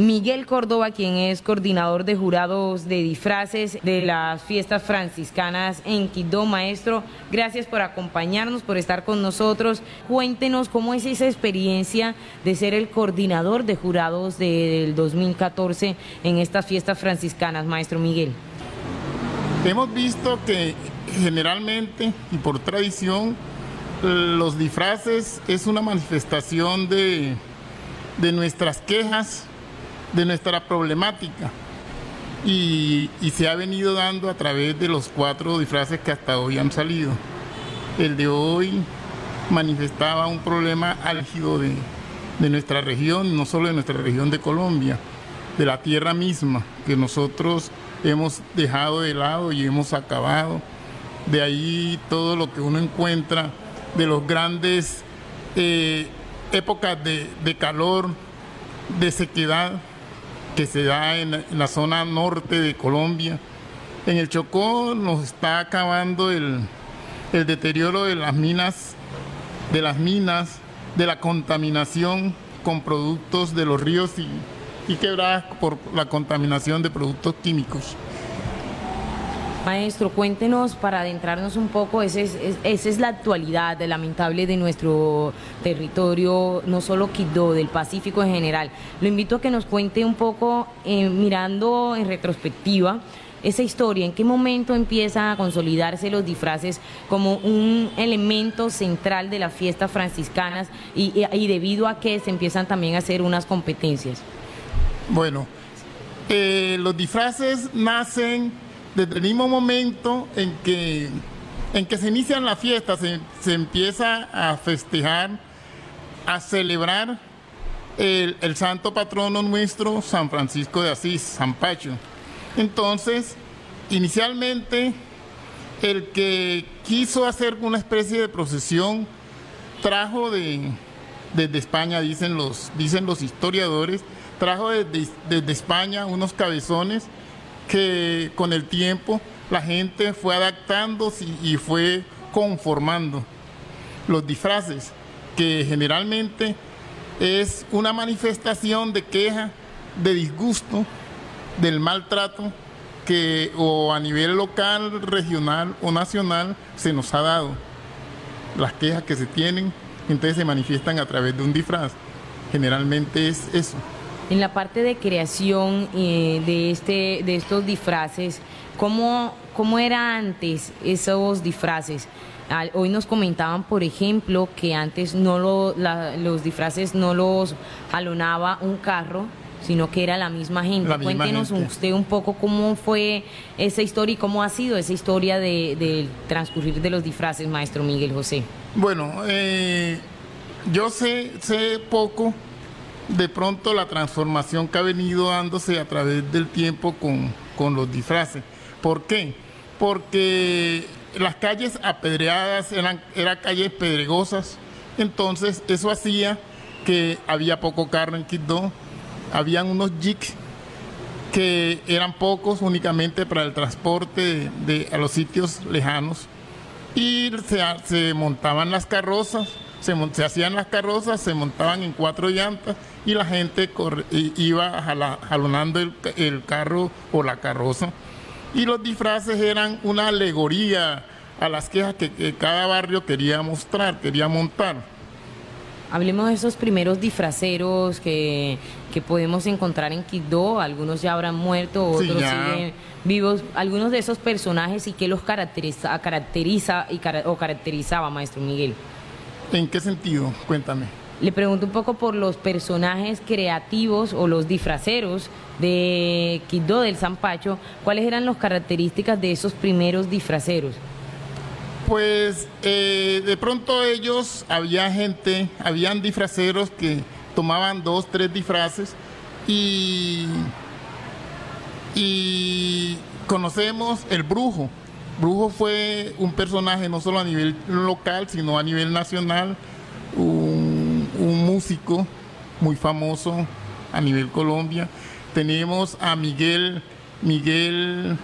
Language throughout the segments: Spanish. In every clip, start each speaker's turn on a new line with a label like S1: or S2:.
S1: Miguel Córdoba, quien es coordinador de jurados de disfraces de las fiestas franciscanas en Quito. Maestro, gracias por acompañarnos, por estar con nosotros. Cuéntenos cómo es esa experiencia de ser el coordinador de jurados del 2014 en estas fiestas franciscanas, maestro Miguel.
S2: Hemos visto que generalmente y por tradición los disfraces es una manifestación de, de nuestras quejas de nuestra problemática. Y, se ha venido dando a través de los cuatro disfraces que hasta hoy han salido. El de hoy manifestaba un problema álgido de, de nuestra región, no solo de nuestra región de Colombia, de la tierra misma, que nosotros hemos dejado de lado y hemos acabado. De ahí todo lo que uno encuentra de los grandes eh, épocas de, de calor, de sequedad, que se da en, la zona norte de Colombia. En el Chocó nos está acabando el, deterioro de las minas, de las minas, de la contaminación con productos de los ríos y, y quebradas por la contaminación de productos químicos.
S1: Maestro, cuéntenos para adentrarnos un poco, esa es, la actualidad lamentable de nuestro territorio, no solo Quito, del Pacífico en general. Lo invito a que nos cuente un poco, eh, mirando en retrospectiva, esa historia, en qué momento empiezan a consolidarse los disfraces como un elemento central de las fiestas franciscanas y, debido a que se empiezan también a hacer unas competencias.
S2: Bueno, eh, los disfraces nacen desde el mismo momento en que, en que se inician las fiestas, se, empieza a festejar, a celebrar el, el, santo patrono nuestro, San Francisco de Asís, San Pacho. Entonces, inicialmente, el que quiso hacer una especie de procesión trajo de, desde España, dicen los, dicen los historiadores, trajo desde, desde España unos cabezones que con el tiempo la gente fue adaptándose y fue conformando los disfraces, que generalmente es una manifestación de queja, de disgusto, del maltrato que o a nivel local, regional o nacional se nos ha dado. Las quejas que se tienen, entonces se manifiestan a través de un disfraz. Generalmente es eso
S1: en la parte de creación eh, de, este, de estos disfraces, ¿cómo, ¿cómo era antes esos disfraces? hoy nos comentaban, por ejemplo, que antes no lo, los disfraces no los jalonaba un carro, sino que era la misma gente. Cuéntenos usted un poco cómo fue esa historia y cómo ha sido esa historia del de transcurrir de los disfraces, maestro Miguel José.
S2: Bueno, eh, yo sé, sé poco de pronto la transformación que ha venido dándose a través del tiempo con, los disfraces. ¿Por qué? Porque las calles apedreadas eran, eran calles pedregosas, entonces eso hacía que había poco carro en Quito, habían unos jigs que eran pocos únicamente para el transporte de, a los sitios lejanos y se, se montaban las carrozas, se, se, hacían las carrozas, se montaban en cuatro llantas y la gente iba jalonando el, carro o la carroza. Y los disfraces eran una alegoría a las quejas que, cada barrio quería mostrar, quería montar.
S1: Hablemos de esos primeros disfraceros que, podemos encontrar en Quito, algunos ya habrán muerto, otros siguen vivos, algunos de esos personajes y qué los caracteriza, caracteriza y, o caracterizaba, maestro Miguel.
S2: ¿En qué sentido? Cuéntame.
S1: Le pregunto un poco por los personajes creativos o los disfraceros de Quito del Zampacho. ¿Cuáles eran las características de esos primeros disfraceros?
S2: Pues eh, de pronto ellos, había gente, habían disfraceros que tomaban dos, tres disfraces y, y conocemos el brujo. Brujo fue un personaje no solo a nivel local, sino a nivel nacional, un músico muy famoso a nivel Colombia. Tenemos a Miguel, Miguel...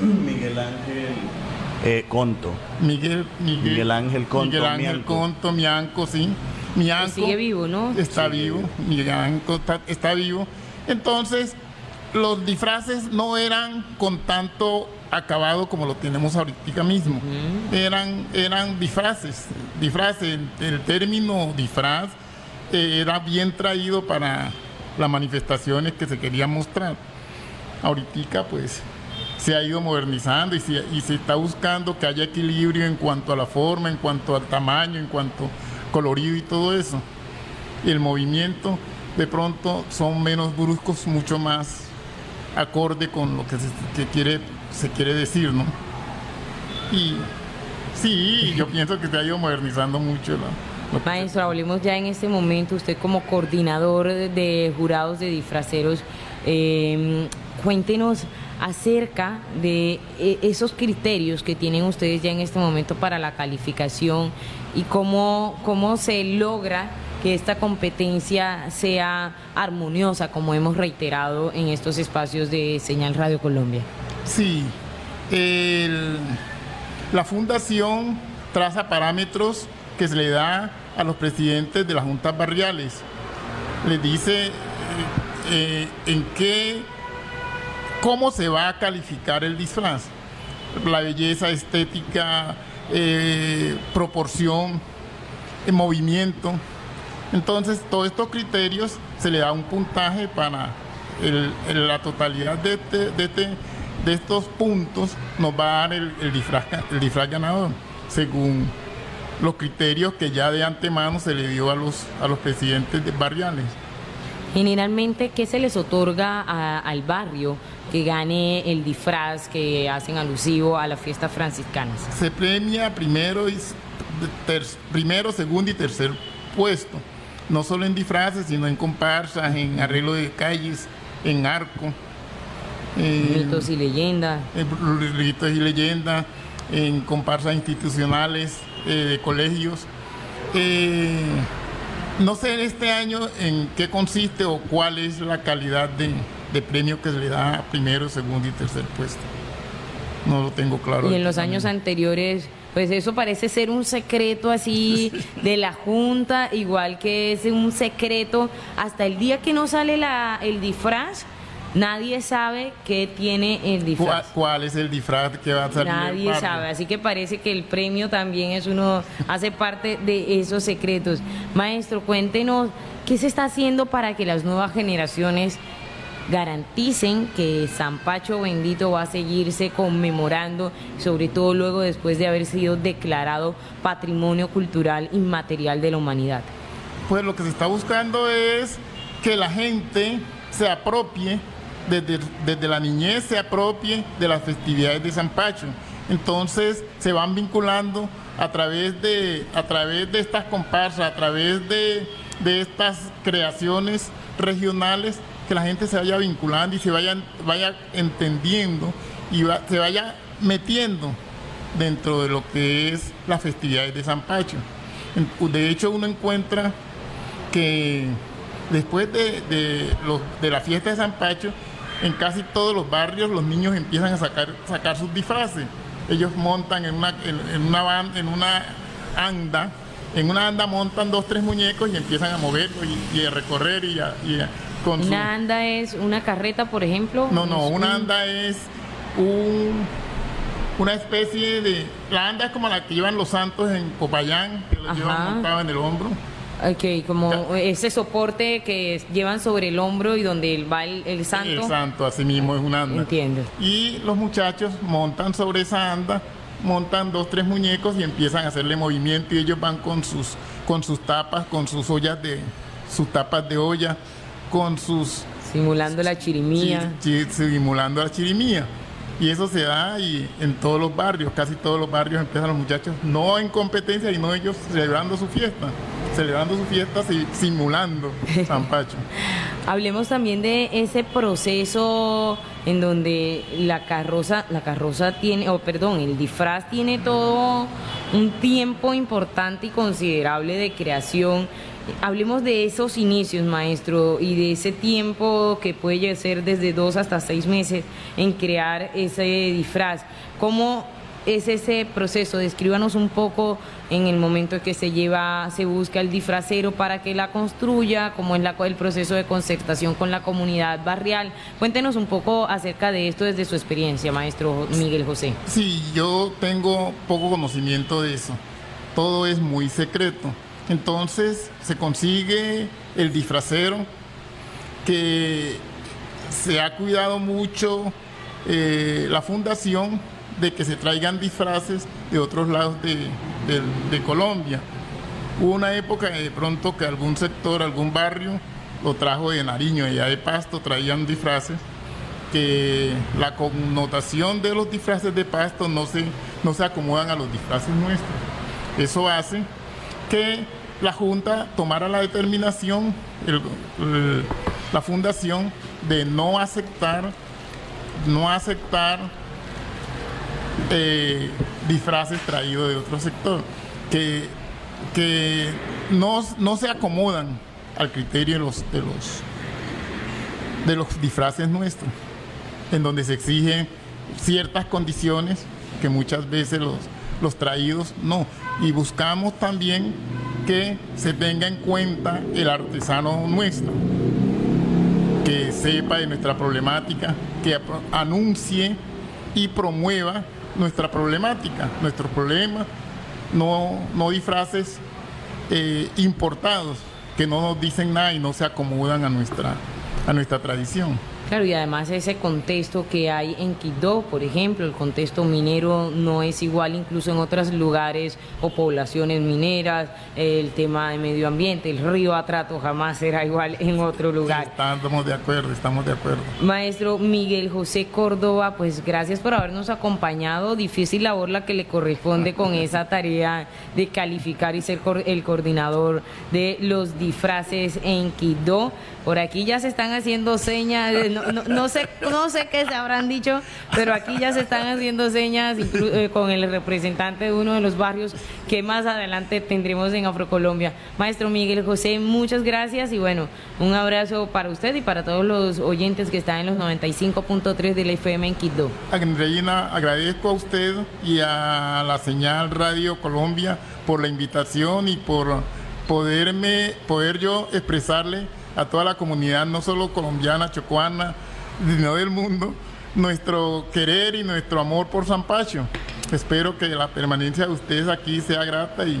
S3: Miguel Ángel eh, Conto.
S2: Miguel,
S3: Miguel, Ángel Conto.
S2: Miguel Ángel Conto, Mianco, sí. Mi anco
S1: sigue vivo, ¿no?
S2: Está vivo, mi anco está, está vivo. Entonces, los disfraces no eran con tanto acabado como lo tenemos ahorita mismo. Eran, eran disfraces, disfraces. El término disfraz eh, era bien traído para las manifestaciones que se querían mostrar. Ahorita pues se ha ido modernizando y se, y se está buscando que haya equilibrio en cuanto a la forma, en cuanto al tamaño, en cuanto colorido y todo eso. El movimiento de pronto son menos bruscos, mucho más acorde con lo que se, que quiere, se quiere decir, ¿no? Y sí, yo pienso que se ha ido modernizando mucho la,
S1: Maestro, hablemos ya en este momento, usted como coordinador de, jurados de disfraceros, eh, cuéntenos acerca de eh, esos criterios que tienen ustedes ya en este momento para la calificación y cómo, cómo se logra que esta competencia sea armoniosa, como hemos reiterado en estos espacios de Señal Radio Colombia.
S2: Sí, la fundación traza parámetros que se le da a los presidentes de las juntas barriales. Les dice eh, eh, en qué cómo se va a calificar el disfraz. La belleza estética, eh, proporción, movimiento. Entonces, todos estos criterios se le da un puntaje para la totalidad de, este, de, este, de, estos puntos, nos va a dar el, el, disfraz, el disfraz ganador, según los criterios que ya de antemano se le dio a los, a los presidentes de barriales.
S1: Generalmente, ¿qué se les otorga a, al barrio que gane el disfraz que hacen alusivo a la fiesta franciscana?
S2: Se premia primero, y ter, primero, segundo y tercer puesto, no solo en disfraces, sino en comparsas, en arreglo de calles, en arco.
S1: Ritos y leyendas.
S2: En ritos y leyendas, en comparsas institucionales eh, de colegios. Eh, no sé este año en qué consiste o cuál es la calidad de, de, premio que se le da a primero, segundo y tercer puesto. No lo tengo claro.
S1: Y en los años anteriores, pues eso parece ser un secreto así de la Junta, igual que es un secreto hasta el día que no sale la, el disfraz. Nadie sabe qué tiene el disfraz.
S2: ¿Cuál, ¿Cuál, es el disfraz que va a salir?
S1: Nadie sabe, así que parece que el premio también es uno, hace parte de esos secretos. Maestro, cuéntenos qué se está haciendo para que las nuevas generaciones garanticen que San Pacho Bendito va a seguirse conmemorando, sobre todo luego después de haber sido declarado Patrimonio Cultural Inmaterial de la Humanidad.
S2: Pues lo que se está buscando es que la gente se apropie desde, desde, la niñez se apropie de las festividades de San Pacho. Entonces se van vinculando a través de, a través de estas comparsas, a través de, de estas creaciones regionales, que la gente se vaya vinculando y se vaya, vaya entendiendo y va, se vaya metiendo dentro de lo que es las festividades de San Pacho. De hecho, uno encuentra que después de, de, los, de la fiesta de San Pacho, en casi todos los barrios los niños empiezan a sacar, sacar sus disfraces. Ellos montan en una, en, en una, van, en una anda, en una anda montan dos, tres muñecos y empiezan a moverlo y, y a recorrer y a, y a
S1: con ¿Una su... anda es una carreta, por ejemplo?
S2: No, no, una anda es un, una especie de... La anda es como la que llevan los santos en Popayán, que lo llevan montado en el hombro.
S1: Ok, como ese soporte que llevan sobre el hombro y donde va el, el santo.
S2: El santo, así mismo es una anda.
S1: Entiendo.
S2: Y los muchachos montan sobre esa anda, montan dos, tres muñecos y empiezan a hacerle movimiento y ellos van con sus, con sus tapas, con sus ollas de, sus tapas de olla, con sus...
S1: Simulando la chirimía.
S2: Chi, chi, simulando la chirimía. Y eso se da y en todos los barrios, casi todos los barrios empiezan los muchachos, no en competencia, sino ellos celebrando su fiesta, celebrando su fiesta simulando San Pacho.
S1: Hablemos también de ese proceso en donde la carroza, la carroza tiene, o oh, perdón, el disfraz tiene todo un tiempo importante y considerable de creación. Hablemos de esos inicios, maestro, y de ese tiempo que puede ser desde dos hasta seis meses en crear ese disfraz. ¿Cómo es ese proceso? Descríbanos un poco en el momento en que se lleva, se busca el disfracero para que la construya, cómo es el proceso de concertación con la comunidad barrial. Cuéntenos un poco acerca de esto desde su experiencia, maestro Miguel José.
S2: Sí, yo tengo poco conocimiento de eso. Todo es muy secreto. Entonces se consigue el disfracero que se ha cuidado mucho eh, la fundación de que se traigan disfraces de otros lados de, Colombia. Hubo una época de pronto que algún sector, algún barrio, lo trajo de Nariño, allá de Pasto, traían disfraces, que la connotación de los disfraces de Pasto no se, no se acomodan a los disfraces nuestros. Eso hace que la Junta tomara la determinación, la fundación, de no aceptar, no aceptar eh, disfraces traídos de otro sector, que, que no, se acomodan al criterio de los, de los, de los disfraces nuestros, en donde se exigen ciertas condiciones que muchas veces los, los traídos no. Y buscamos también que se tenga en cuenta el artesano nuestro, que sepa de nuestra problemática, que anuncie y promueva nuestra problemática, nuestros problemas, no, no disfraces eh, importados que no nos dicen nada y no se acomodan a nuestra, a nuestra tradición.
S1: Claro, y además ese contexto que hay en Quito, por ejemplo, el contexto minero no es igual incluso en otros lugares o poblaciones mineras, el tema de medio ambiente, el río Atrato jamás será igual en otro lugar.
S2: estamos de acuerdo, estamos de acuerdo.
S1: Maestro Miguel José Córdoba, pues gracias por habernos acompañado, difícil labor la que le corresponde con esa tarea de calificar y ser el coordinador de los disfraces en Quito. Por aquí ya se están haciendo señas, no, no, sé, no sé qué se habrán dicho, pero aquí ya se están haciendo señas eh, con el representante de uno de los barrios que más adelante tendremos en Afrocolombia. Maestro Miguel José, muchas gracias y bueno, un abrazo para usted y para todos los oyentes que están en los 95.3 de la FM en Quito.
S2: Reina, agradezco a usted y a la señal Radio Colombia por la invitación y por poderme, poder yo expresarle a toda la comunidad, no solo colombiana, chocuana, sino del mundo, nuestro querer y nuestro amor por San Pacho. Espero que la permanencia de ustedes aquí sea grata y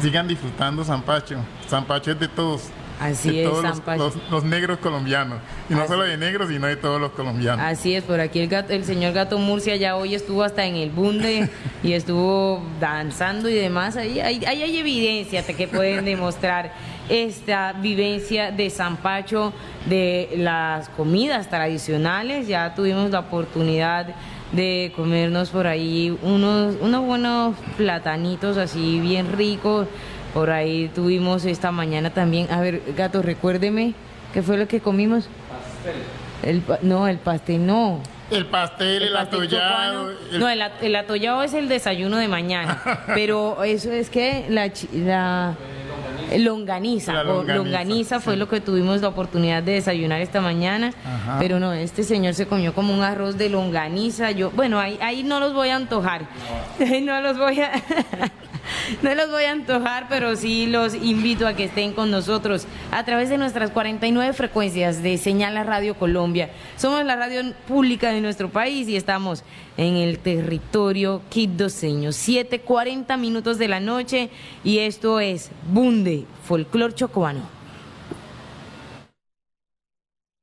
S2: sigan disfrutando San Pacho. San Pacho es de todos.
S1: Así es,
S2: todos los, negros colombianos. Y no solo de negros, sino de todos los colombianos.
S1: Así es, por aquí el, el señor Gato Murcia ya hoy estuvo hasta en el bunde y estuvo danzando y demás. Ahí, ahí, ahí hay evidencia que pueden demostrar esta vivencia de San Pacho, de las comidas tradicionales. Ya tuvimos la oportunidad de comernos por ahí unos, unos buenos platanitos así bien ricos. Por ahí tuvimos esta mañana también. A ver, gato, recuérdeme, ¿qué fue lo que comimos? Pastel. El, no, el pastel no.
S2: El pastel, el, atollado.
S1: No, el, el, atollado es el desayuno de mañana. pero eso es que la, la Longaniza, longaniza, fue lo que tuvimos la oportunidad de desayunar esta mañana, pero no, este señor se comió como un arroz de longaniza, yo, bueno, ahí, ahí no los voy a antojar, no los voy a... no los voy a antojar, pero sí los invito a que estén con nosotros a través de nuestras 49 frecuencias de Señal Radio Colombia. Somos la radio pública de nuestro país y estamos en el territorio quibdoseño. 7:40 minutos de la noche y esto es Bunde, folclor chocobano.